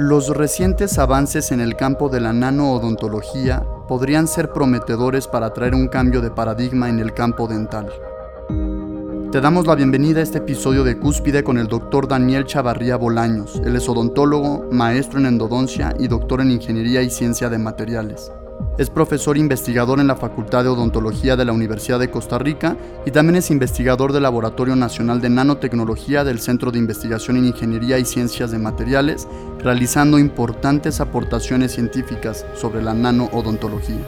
Los recientes avances en el campo de la nanoodontología podrían ser prometedores para traer un cambio de paradigma en el campo dental. Te damos la bienvenida a este episodio de Cúspide con el doctor Daniel Chavarría Bolaños. Él es odontólogo, maestro en endodoncia y doctor en ingeniería y ciencia de materiales. Es profesor investigador en la Facultad de Odontología de la Universidad de Costa Rica y también es investigador del Laboratorio Nacional de Nanotecnología del Centro de Investigación en Ingeniería y Ciencias de Materiales, realizando importantes aportaciones científicas sobre la nanoodontología.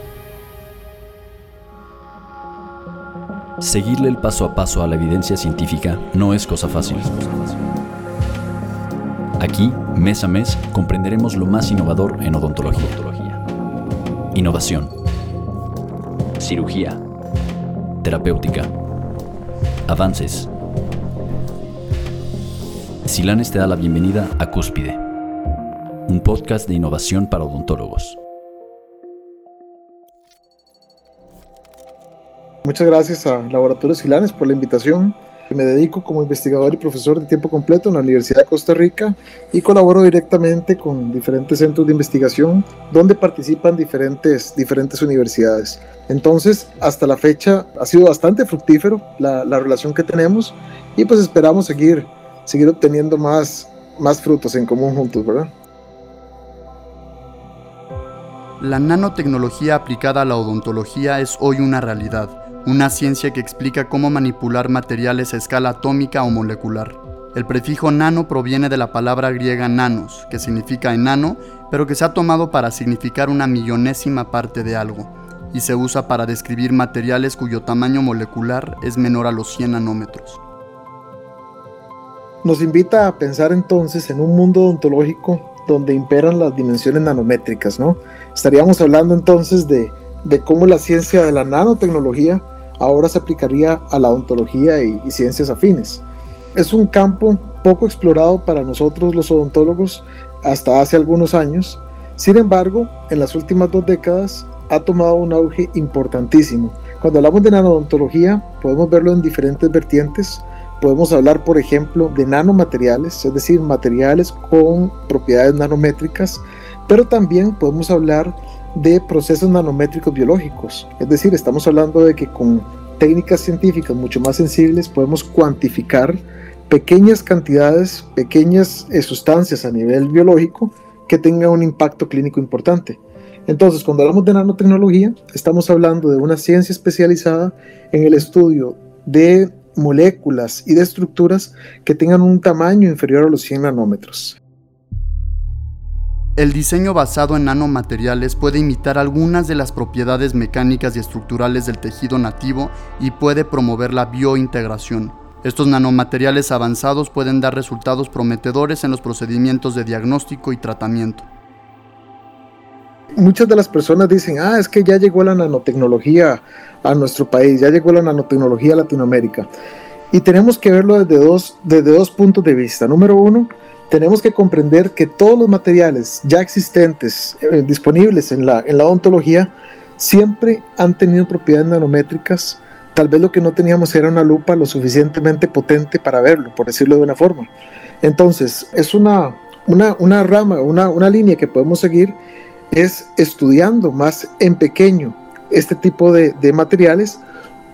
Seguirle el paso a paso a la evidencia científica no es cosa fácil. Aquí, mes a mes, comprenderemos lo más innovador en odontología Innovación. Cirugía. Terapéutica. Avances. Silanes te da la bienvenida a Cúspide, un podcast de innovación para odontólogos. Muchas gracias a Laboratorio Silanes por la invitación. Me dedico como investigador y profesor de tiempo completo en la Universidad de Costa Rica y colaboro directamente con diferentes centros de investigación donde participan diferentes, diferentes universidades. Entonces, hasta la fecha ha sido bastante fructífero la, la relación que tenemos y pues esperamos seguir, seguir obteniendo más, más frutos en común juntos, ¿verdad? La nanotecnología aplicada a la odontología es hoy una realidad una ciencia que explica cómo manipular materiales a escala atómica o molecular. El prefijo nano proviene de la palabra griega nanos, que significa enano, pero que se ha tomado para significar una millonésima parte de algo, y se usa para describir materiales cuyo tamaño molecular es menor a los 100 nanómetros. Nos invita a pensar entonces en un mundo odontológico donde imperan las dimensiones nanométricas, ¿no? Estaríamos hablando entonces de, de cómo la ciencia de la nanotecnología ahora se aplicaría a la odontología y, ciencias afines. Es un campo poco explorado para nosotros los odontólogos hasta hace algunos años, sin embargo, en las últimas dos décadas ha tomado un auge importantísimo. Cuando hablamos de nanodontología, podemos verlo en diferentes vertientes. Podemos hablar, por ejemplo, de nanomateriales, es decir, materiales con propiedades nanométricas, pero también podemos hablar de procesos nanométricos biológicos. Es decir, estamos hablando de que con técnicas científicas mucho más sensibles podemos cuantificar pequeñas cantidades, pequeñas eh, sustancias a nivel biológico que tengan un impacto clínico importante. Entonces, cuando hablamos de nanotecnología, estamos hablando de una ciencia especializada en el estudio de moléculas y de estructuras que tengan un tamaño inferior a los 100 nanómetros. El diseño basado en nanomateriales puede imitar algunas de las propiedades mecánicas y estructurales del tejido nativo y puede promover la biointegración. Estos nanomateriales avanzados pueden dar resultados prometedores en los procedimientos de diagnóstico y tratamiento. Muchas de las personas dicen, ah, es que ya llegó la nanotecnología a nuestro país, ya llegó la nanotecnología a Latinoamérica. Y tenemos que verlo desde dos, desde dos puntos de vista. Número uno, tenemos que comprender que todos los materiales ya existentes, eh, disponibles en la, en la odontología, siempre han tenido propiedades nanométricas. Tal vez lo que no teníamos era una lupa lo suficientemente potente para verlo, por decirlo de una forma. Entonces, es una, una, una rama, una, una línea que podemos seguir, es estudiando más en pequeño este tipo de, de materiales,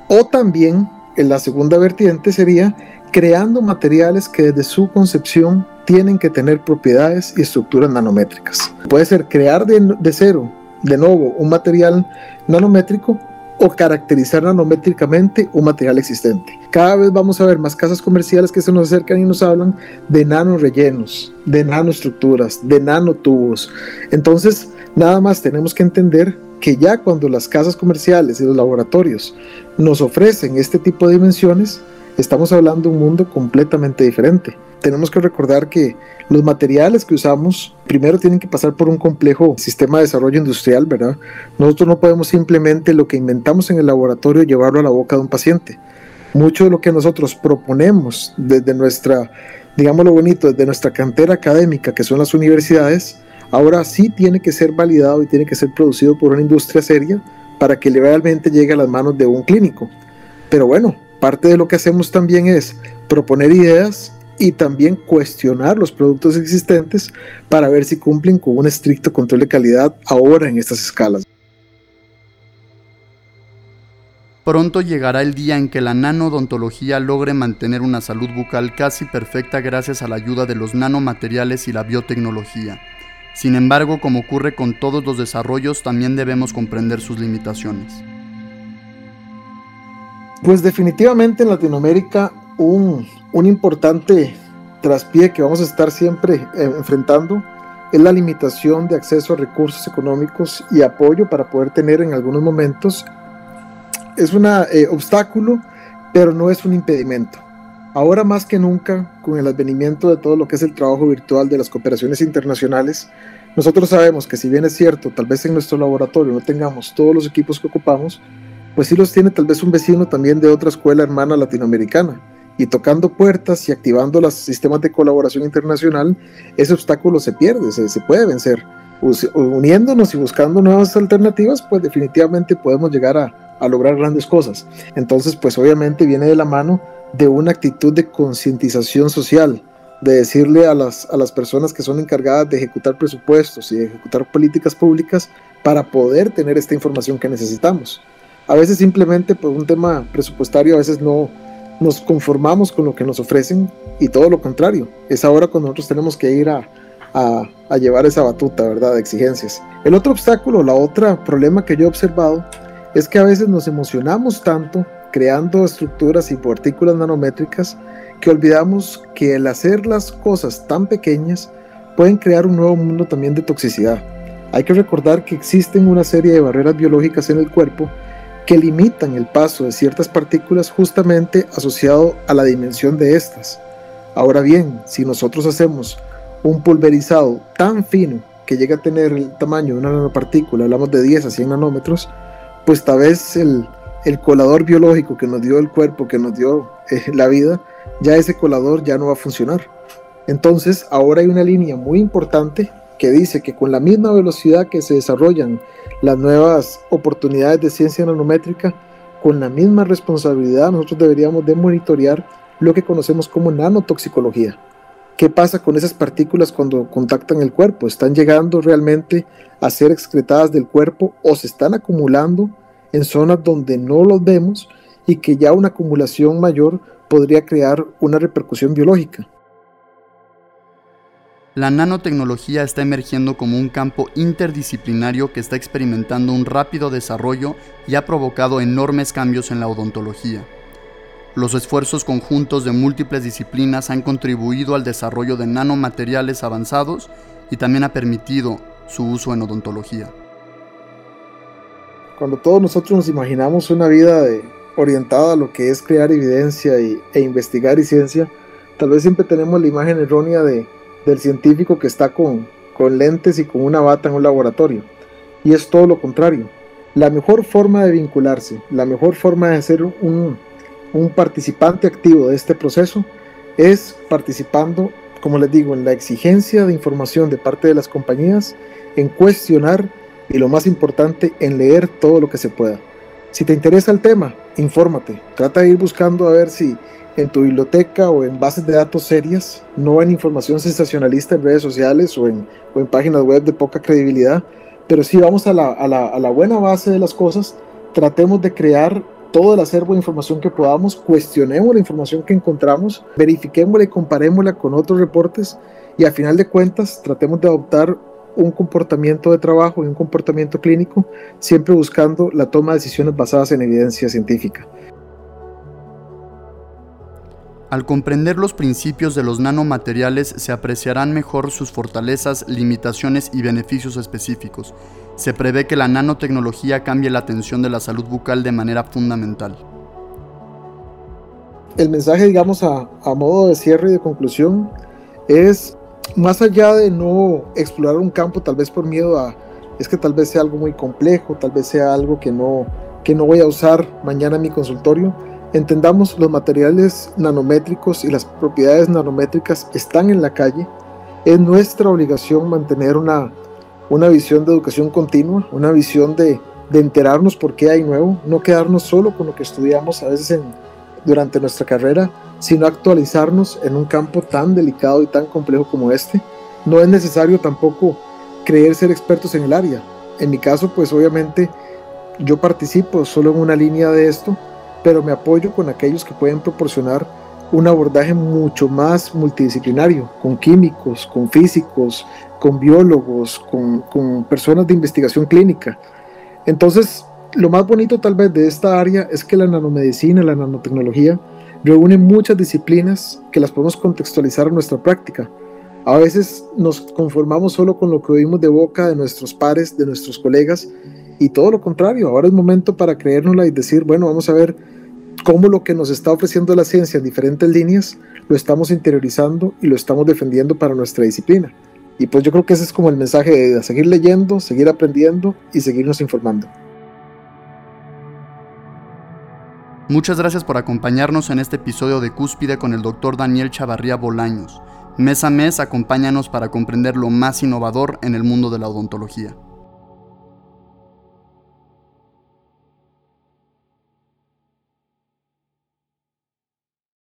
o también en la segunda vertiente sería creando materiales que desde su concepción tienen que tener propiedades y estructuras nanométricas. Puede ser crear de, cero, de nuevo, un material nanométrico o caracterizar nanométricamente un material existente. Cada vez vamos a ver más casas comerciales que se nos acercan y nos hablan de nanorellenos, de nanoestructuras, de nanotubos. Entonces, nada más tenemos que entender que ya cuando las casas comerciales y los laboratorios nos ofrecen este tipo de dimensiones, estamos hablando de un mundo completamente diferente tenemos que recordar que los materiales que usamos primero tienen que pasar por un complejo sistema de desarrollo industrial, ¿verdad? Nosotros no podemos simplemente lo que inventamos en el laboratorio llevarlo a la boca de un paciente. Mucho de lo que nosotros proponemos desde nuestra, digámoslo bonito, desde nuestra cantera académica, que son las universidades, ahora sí tiene que ser validado y tiene que ser producido por una industria seria para que realmente llegue a las manos de un clínico. Pero bueno, parte de lo que hacemos también es proponer ideas y también cuestionar los productos existentes para ver si cumplen con un estricto control de calidad ahora en estas escalas. Pronto llegará el día en que la nanodontología logre mantener una salud bucal casi perfecta gracias a la ayuda de los nanomateriales y la biotecnología. Sin embargo, como ocurre con todos los desarrollos, también debemos comprender sus limitaciones. Pues definitivamente en Latinoamérica un, importante traspié que vamos a estar siempre eh, enfrentando es la limitación de acceso a recursos económicos y apoyo para poder tener en algunos momentos es un eh, obstáculo, pero no es un impedimento. Ahora más que nunca, con el advenimiento de todo lo que es el trabajo virtual de las cooperaciones internacionales, nosotros sabemos que si bien es cierto, tal vez en nuestro laboratorio no tengamos todos los equipos que ocupamos, pues sí los tiene tal vez un vecino también de otra escuela hermana latinoamericana. Y tocando puertas y activando los sistemas de colaboración internacional, ese obstáculo se pierde, se, se puede vencer. Uniéndonos y buscando nuevas alternativas, pues definitivamente podemos llegar a, a lograr grandes cosas. Entonces, pues obviamente viene de la mano de una actitud de concientización social, de decirle a las, a las personas que son encargadas de ejecutar presupuestos y de ejecutar políticas públicas para poder tener esta información que necesitamos. A veces simplemente por un tema presupuestario, a veces no nos conformamos con lo que nos ofrecen y todo lo contrario. Es ahora cuando nosotros tenemos que ir a, a, a llevar esa batuta, ¿verdad?, de exigencias. El otro obstáculo, la otra problema que yo he observado es que a veces nos emocionamos tanto creando estructuras y partículas nanométricas que olvidamos que el hacer las cosas tan pequeñas pueden crear un nuevo mundo también de toxicidad. Hay que recordar que existen una serie de barreras biológicas en el cuerpo que limitan el paso de ciertas partículas justamente asociado a la dimensión de estas. Ahora bien, si nosotros hacemos un pulverizado tan fino que llega a tener el tamaño de una nanopartícula, hablamos de 10 a 100 nanómetros, pues tal vez el, colador biológico que nos dio el cuerpo, que nos dio eh, la vida, ya ese colador ya no va a funcionar. Entonces, ahora hay una línea muy importante que dice que con la misma velocidad que se desarrollan las nuevas oportunidades de ciencia nanométrica, con la misma responsabilidad nosotros deberíamos de monitorear lo que conocemos como nanotoxicología. ¿Qué pasa con esas partículas cuando contactan el cuerpo? ¿Están llegando realmente a ser excretadas del cuerpo o se están acumulando en zonas donde no los vemos y que ya una acumulación mayor podría crear una repercusión biológica? La nanotecnología está emergiendo como un campo interdisciplinario que está experimentando un rápido desarrollo y ha provocado enormes cambios en la odontología. Los esfuerzos conjuntos de múltiples disciplinas han contribuido al desarrollo de nanomateriales avanzados y también ha permitido su uso en odontología. Cuando todos nosotros nos imaginamos una vida orientada a lo que es crear evidencia e investigar y ciencia, tal vez siempre tenemos la imagen errónea de, del científico que está con, con lentes y con una bata en un laboratorio. Y es todo lo contrario. La mejor forma de vincularse, la mejor forma de ser un, un participante activo de este proceso es participando, como les digo, en la exigencia de información de parte de las compañías, en cuestionar y lo más importante, en leer todo lo que se pueda. Si te interesa el tema, infórmate. Trata de ir buscando a ver si en tu biblioteca o en bases de datos serias, no en información sensacionalista en redes sociales o en, o páginas web de poca credibilidad, pero si vamos a la, buena base de las cosas, tratemos de crear todo el acervo de información que podamos, cuestionemos la información que encontramos, verifiquémosla y comparémosla con otros reportes y a final de cuentas tratemos de adoptar un comportamiento de trabajo y un comportamiento clínico, siempre buscando la toma de decisiones basadas en evidencia científica. Al comprender los principios de los nanomateriales se apreciarán mejor sus fortalezas, limitaciones y beneficios específicos. Se prevé que la nanotecnología cambie la atención de la salud bucal de manera fundamental. El mensaje, digamos, a, modo de cierre y de conclusión, es más allá de no explorar un campo, tal vez por miedo a, es que tal vez sea algo muy complejo, tal vez sea algo que no, que no voy a usar mañana en mi consultorio, Entendamos, los materiales nanométricos y las propiedades nanométricas están en la calle. Es nuestra obligación mantener una, una visión de educación continua, una visión de, de enterarnos por qué hay nuevo, no quedarnos solo con lo que estudiamos a veces en durante nuestra carrera, sino actualizarnos en un campo tan delicado y tan complejo como este. No es necesario tampoco creer ser expertos en el área. En mi caso, pues obviamente yo participo solo en una línea de esto, pero me apoyo con aquellos que pueden proporcionar un abordaje mucho más multidisciplinario, con químicos, con físicos, con biólogos, con, personas de investigación clínica. Entonces, lo más bonito tal vez de esta área es que la nanomedicina, la nanotecnología, reúne muchas disciplinas que las podemos contextualizar en nuestra práctica. A veces nos conformamos solo con lo que oímos de boca de nuestros pares, de nuestros colegas, y todo lo contrario, ahora es momento para creérnosla y decir, bueno, vamos a ver cómo lo que nos está ofreciendo la ciencia en diferentes líneas lo estamos interiorizando y lo estamos defendiendo para nuestra disciplina. Y pues yo creo que ese es como el mensaje de seguir leyendo, seguir aprendiendo y seguirnos informando. Muchas gracias por acompañarnos en este episodio de Cúspide con el doctor Daniel Chavarría Bolaños. Mes a mes acompáñanos para comprender lo más innovador en el mundo de la odontología.